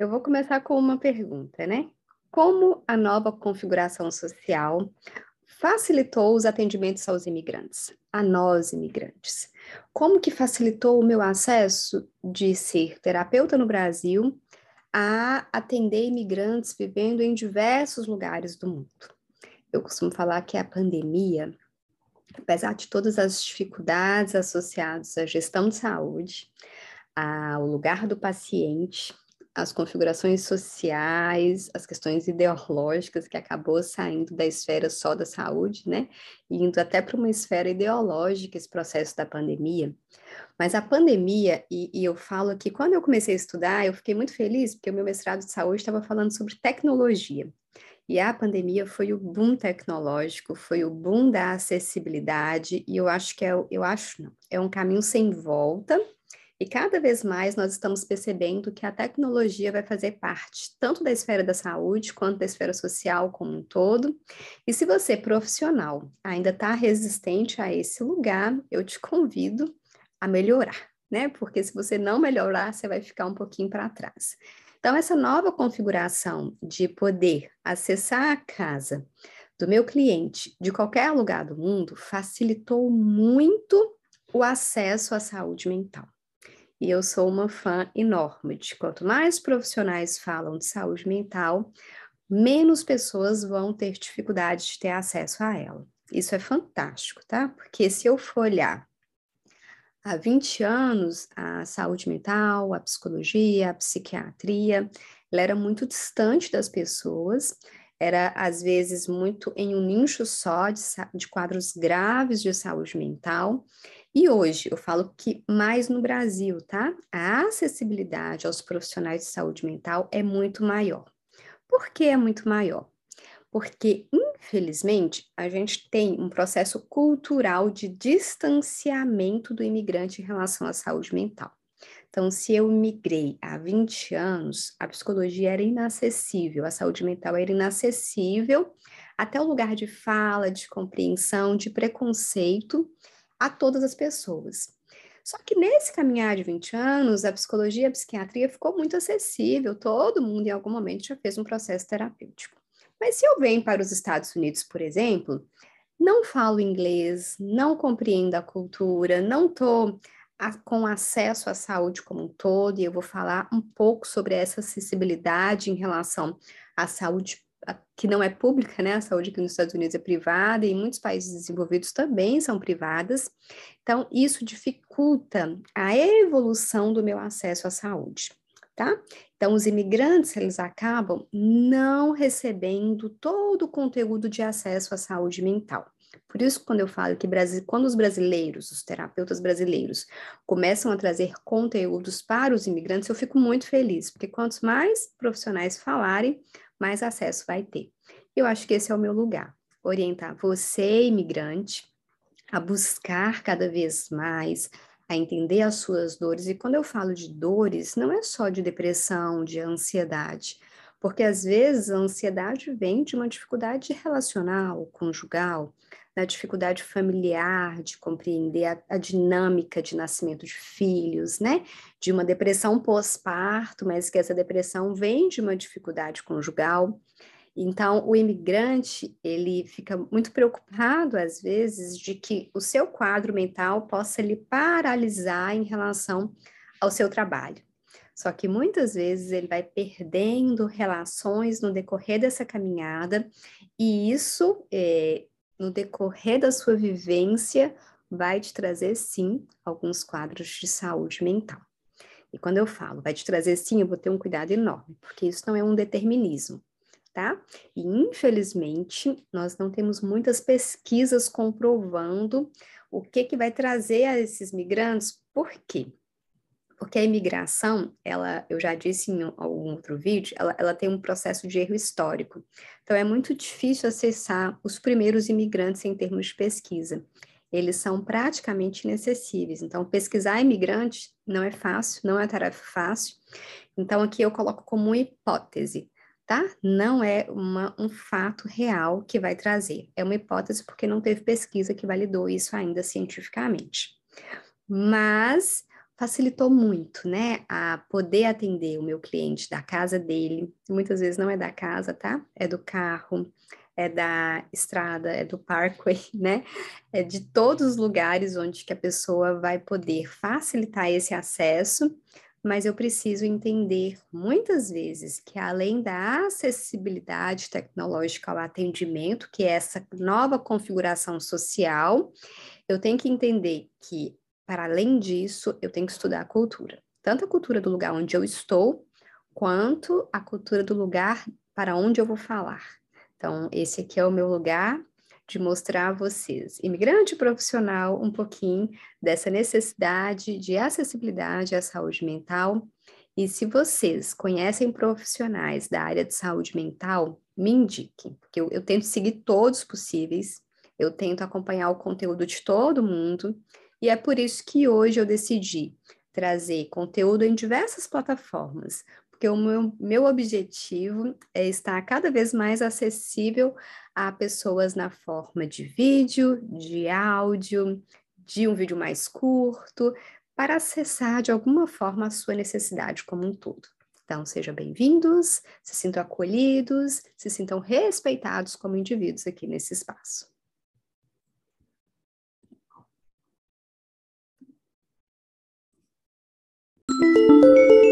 Eu vou começar com uma pergunta, né? Como a nova configuração social facilitou os atendimentos aos imigrantes, a nós imigrantes? Como que facilitou o meu acesso de ser terapeuta no Brasil a atender imigrantes vivendo em diversos lugares do mundo? Eu costumo falar que a pandemia, apesar de todas as dificuldades associadas à gestão de saúde, ao lugar do paciente, as configurações sociais, as questões ideológicas que acabou saindo da esfera só da saúde, né? E indo até para uma esfera ideológica esse processo da pandemia. Mas a pandemia, e, e, eu falo que quando eu comecei a estudar, eu fiquei muito feliz, porque o meu mestrado de saúde estava falando sobre tecnologia. E a pandemia foi o boom tecnológico, foi o boom da acessibilidade, e eu acho que é, eu acho não, é um caminho sem volta, e cada vez mais nós estamos percebendo que a tecnologia vai fazer parte tanto da esfera da saúde quanto da esfera social como um todo. E se você, profissional, ainda está resistente a esse lugar, eu te convido a melhorar, né? Porque se você não melhorar, você vai ficar um pouquinho para trás. Então, essa nova configuração de poder acessar a casa do meu cliente de qualquer lugar do mundo facilitou muito o acesso à saúde mental. E eu sou uma fã enorme de quanto mais profissionais falam de saúde mental, menos pessoas vão ter dificuldade de ter acesso a ela. Isso é fantástico, tá? Porque se eu for olhar há 20 anos, a saúde mental, a psicologia, a psiquiatria, ela era muito distante das pessoas, era às vezes muito em um nicho só de, de quadros graves de saúde mental, e hoje eu falo que mais no Brasil, tá? A acessibilidade aos profissionais de saúde mental é muito maior. Por que é muito maior? Porque, infelizmente, a gente tem um processo cultural de distanciamento do imigrante em relação à saúde mental. Então, se eu migrei há 20 anos, a psicologia era inacessível, a saúde mental era inacessível, até o lugar de fala, de compreensão, de preconceito, a todas as pessoas. Só que nesse caminhar de 20 anos, a psicologia e a psiquiatria ficou muito acessível, todo mundo em algum momento já fez um processo terapêutico. Mas se eu venho para os Estados Unidos, por exemplo, não falo inglês, não compreendo a cultura, não estou com acesso à saúde como um todo, e eu vou falar um pouco sobre essa acessibilidade em relação à saúde que não é pública, né? A saúde aqui nos Estados Unidos é privada e em muitos países desenvolvidos também são privadas. Então, isso dificulta a evolução do meu acesso à saúde, tá? Então, os imigrantes, eles acabam não recebendo todo o conteúdo de acesso à saúde mental. Por isso, quando eu falo que quando os brasileiros, os terapeutas brasileiros, começam a trazer conteúdos para os imigrantes, eu fico muito feliz, porque quantos mais profissionais falarem, mais acesso vai ter. Eu acho que esse é o meu lugar, orientar você, imigrante, a buscar cada vez mais, a entender as suas dores. E quando eu falo de dores, não é só de depressão, de ansiedade, porque às vezes a ansiedade vem de uma dificuldade relacional, conjugal, da dificuldade familiar de compreender a, a, dinâmica de nascimento de filhos, né? De uma depressão pós-parto, mas que essa depressão vem de uma dificuldade conjugal. Então, o imigrante, ele fica muito preocupado, às vezes, de que o seu quadro mental possa lhe paralisar em relação ao seu trabalho. Só que muitas vezes ele vai perdendo relações no decorrer dessa caminhada, e isso é, no decorrer da sua vivência, vai te trazer, sim, alguns quadros de saúde mental. E quando eu falo vai te trazer sim, eu vou ter um cuidado enorme, porque isso não é um determinismo, tá? E infelizmente, nós não temos muitas pesquisas comprovando o que que vai trazer a esses migrantes. Por quê? Porque a imigração, ela, eu já disse em algum outro vídeo, ela, ela tem um processo de erro histórico. Então, é muito difícil acessar os primeiros imigrantes em termos de pesquisa. Eles são praticamente inacessíveis. Então, pesquisar imigrantes não é fácil, não é tarefa fácil. Então, aqui eu coloco como hipótese, tá? Não é uma, um fato real que vai trazer. É uma hipótese porque não teve pesquisa que validou isso ainda cientificamente. Mas facilitou muito, né, a poder atender o meu cliente da casa dele. Muitas vezes não é da casa, tá? É do carro, é da estrada, é do parkway, né? É de todos os lugares onde que a pessoa vai poder facilitar esse acesso, mas eu preciso entender muitas vezes que além da acessibilidade tecnológica ao atendimento, que é essa nova configuração social, eu tenho que entender que para além disso, eu tenho que estudar a cultura, tanto a cultura do lugar onde eu estou, quanto a cultura do lugar para onde eu vou falar. Então, esse aqui é o meu lugar de mostrar a vocês, imigrante profissional, um pouquinho dessa necessidade de acessibilidade à saúde mental. E se vocês conhecem profissionais da área de saúde mental, me indiquem, porque eu, eu tento seguir todos possíveis, eu tento acompanhar o conteúdo de todo mundo, e é por isso que hoje eu decidi trazer conteúdo em diversas plataformas, porque o meu, meu objetivo é estar cada vez mais acessível a pessoas na forma de vídeo, de áudio, de um vídeo mais curto, para acessar de alguma forma a sua necessidade como um todo. Então, sejam bem-vindos, se sintam acolhidos, se sintam respeitados como indivíduos aqui nesse espaço. Música